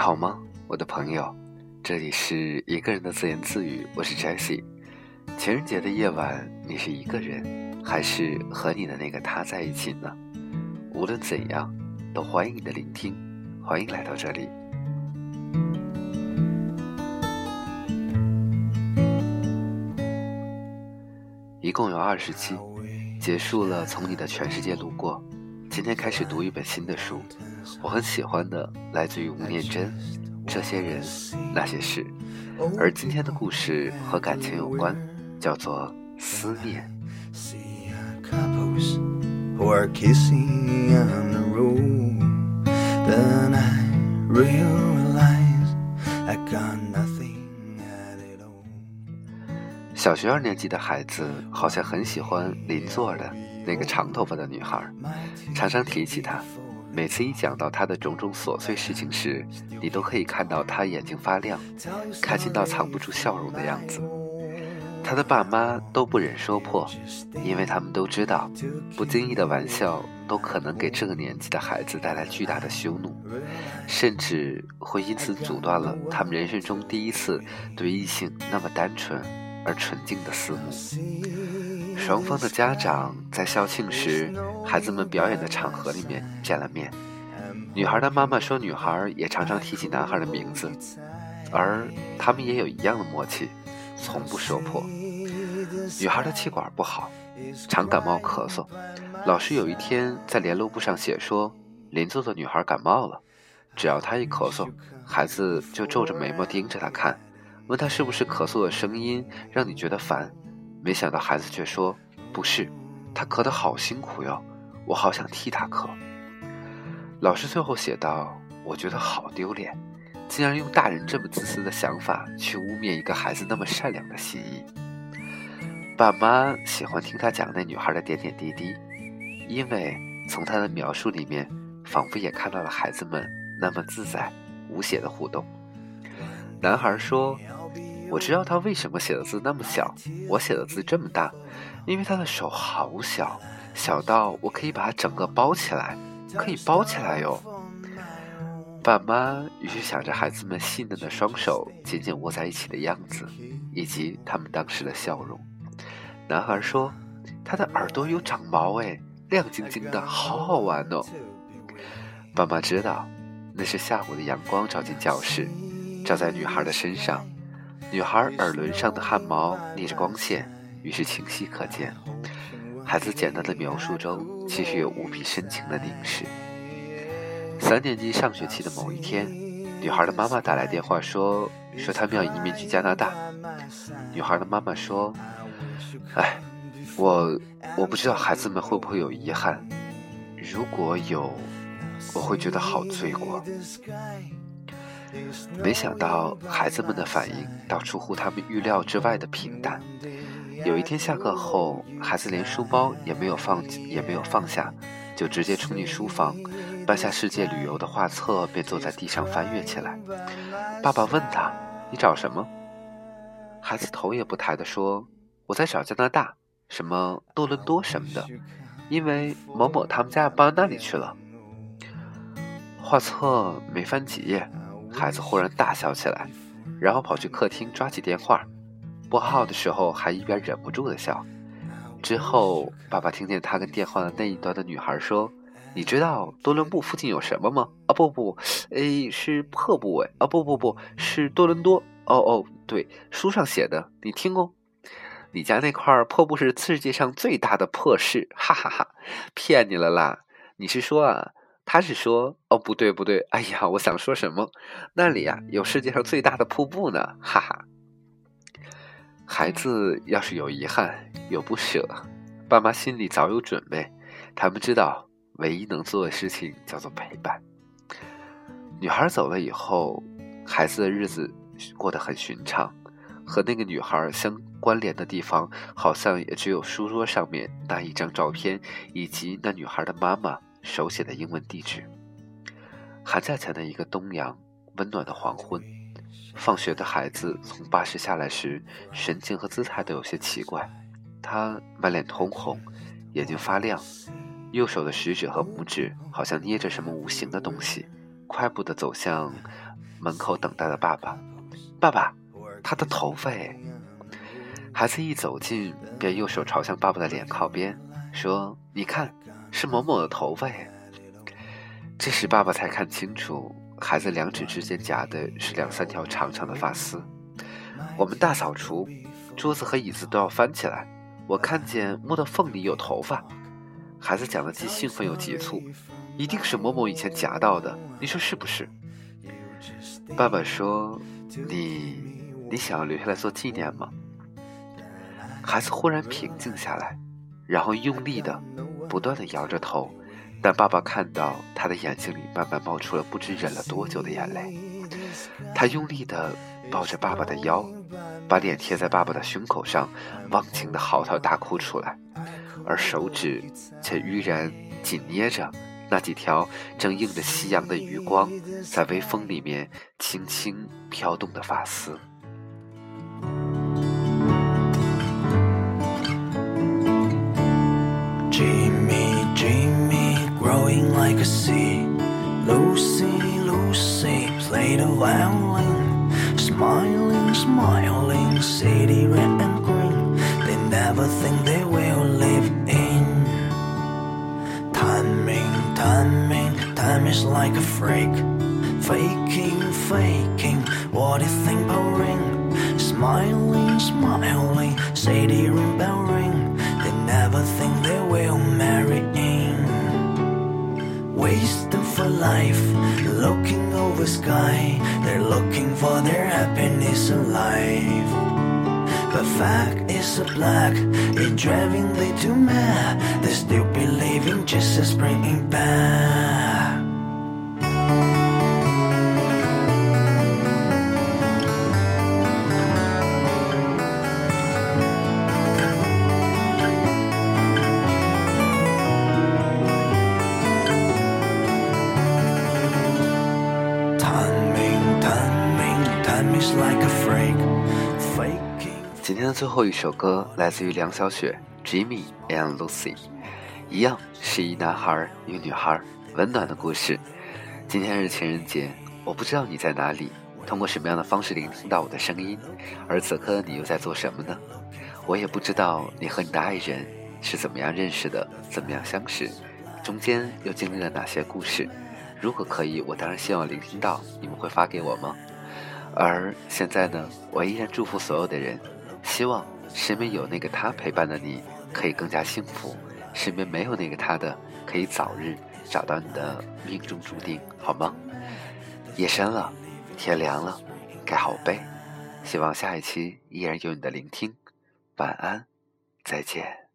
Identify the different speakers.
Speaker 1: 好吗，我的朋友？这里是一个人的自言自语，我是 Jesse。情人节的夜晚，你是一个人，还是和你的那个他在一起呢？无论怎样，都欢迎你的聆听，欢迎来到这里。一共有二十期，结束了从你的全世界路过。今天开始读一本新的书，我很喜欢的，来自于吴念真，《这些人那些事》，而今天的故事和感情有关，叫做思念。See 小学二年级的孩子好像很喜欢邻座的。那个长头发的女孩，常常提起她。每次一讲到她的种种琐碎事情时，你都可以看到她眼睛发亮，开心到藏不住笑容的样子。她的爸妈都不忍说破，因为他们都知道，不经意的玩笑都可能给这个年纪的孩子带来巨大的羞怒，甚至会因此阻断了他们人生中第一次对异性那么单纯而纯净的思慕。双方的家长在校庆时，孩子们表演的场合里面见了面。女孩的妈妈说，女孩也常常提起男孩的名字，而他们也有一样的默契，从不说破。女孩的气管不好，常感冒咳嗽。老师有一天在联络簿上写说，邻座的女孩感冒了，只要她一咳嗽，孩子就皱着眉毛盯着她看，问他是不是咳嗽的声音让你觉得烦。没想到孩子却说：“不是，他咳得好辛苦哟，我好想替他咳。”老师最后写道：“我觉得好丢脸，竟然用大人这么自私的想法去污蔑一个孩子那么善良的心意。”爸妈喜欢听他讲那女孩的点点滴滴，因为从他的描述里面，仿佛也看到了孩子们那么自在无邪的互动。男孩说。我知道他为什么写的字那么小，我写的字这么大，因为他的手好小，小到我可以把它整个包起来，可以包起来哟。爸妈于是想着孩子们细嫩的双手紧紧握在一起的样子，以及他们当时的笑容。男孩说：“他的耳朵有长毛，哎，亮晶晶的，好好玩哦。”爸妈知道，那是下午的阳光照进教室，照在女孩的身上。女孩耳轮上的汗毛逆着光线，于是清晰可见。孩子简单的描述中，其实有无比深情的凝视。三年级上学期的某一天，女孩的妈妈打来电话说，说他们要移民去加拿大。女孩的妈妈说：“哎，我我不知道孩子们会不会有遗憾，如果有，我会觉得好罪过。”没想到孩子们的反应倒出乎他们预料之外的平淡。有一天下课后，孩子连书包也没有放，也没有放下，就直接冲进书房，搬下世界旅游的画册，便坐在地上翻阅起来。爸爸问他：“你找什么？”孩子头也不抬地说：“我在找加拿大，什么多伦多什么的，因为某某他们家要搬那里去了。”画册没翻几页。孩子忽然大笑起来，然后跑去客厅抓起电话，拨号的时候还一边忍不住的笑。之后，爸爸听见他跟电话的那一端的女孩说：“你知道多伦布附近有什么吗？啊，不不，哎，是破布哎，啊，不不不是多伦多。哦哦，对，书上写的，你听哦，你家那块破布是世界上最大的破市，哈哈哈，骗你了啦！你是说啊？”他是说：“哦，不对，不对，哎呀，我想说什么？那里呀，有世界上最大的瀑布呢，哈哈。”孩子要是有遗憾、有不舍，爸妈心里早有准备。他们知道，唯一能做的事情叫做陪伴。女孩走了以后，孩子的日子过得很寻常，和那个女孩相关联的地方，好像也只有书桌上面那一张照片，以及那女孩的妈妈。手写的英文地址。寒假前的一个东阳，温暖的黄昏，放学的孩子从巴士下来时，神情和姿态都有些奇怪。他满脸通红，眼睛发亮，右手的食指和拇指好像捏着什么无形的东西，快步地走向门口等待的爸爸。爸爸，他的头发哎！孩子一走近，便右手朝向爸爸的脸靠边，说：“你看，是某某的头发耶。”这时爸爸才看清楚，孩子两指之间夹的是两三条长长的发丝。我们大扫除，桌子和椅子都要翻起来，我看见摸到缝里有头发。孩子讲的既兴奋又急促，一定是某某以前夹到的，你说是不是？爸爸说：“你，你想要留下来做纪念吗？”孩子忽然平静下来，然后用力的、不断的摇着头，但爸爸看到他的眼睛里慢慢冒出了不知忍了多久的眼泪。他用力的抱着爸爸的腰，把脸贴在爸爸的胸口上，忘情的嚎啕大哭出来。而手指却依然紧捏着那几条正映着夕阳的余光，在微风里面轻轻飘动的发丝。legacy. Lucy, Lucy played a violin. Smiling, smiling, city red and green. They never think they will live in. Timing, timing, time is like
Speaker 2: a freak. Faking, faking, what do you think about ring? Smiling, smiling, city and green
Speaker 1: sky. They're looking for their happiness in life. But fact is a black, it driving they too mad. They still believing Jesus bringing back. 今天的最后一首歌来自于梁小雪，Jimmy and Lucy，一样是一男孩一个女孩，温暖的故事。今天是情人节，我不知道你在哪里，通过什么样的方式聆听到我的声音，而此刻你又在做什么呢？我也不知道你和你的爱人是怎么样认识的，怎么样相识，中间又经历了哪些故事。如果可以，我当然希望聆听到，你们会发给我吗？而现在呢，我依然祝福所有的人，希望身边有那个他陪伴的你，可以更加幸福；身边没有那个他的，可以早日找到你的命中注定，好吗？夜深了，天凉了，盖好被。希望下一期依然有你的聆听。晚安，再见。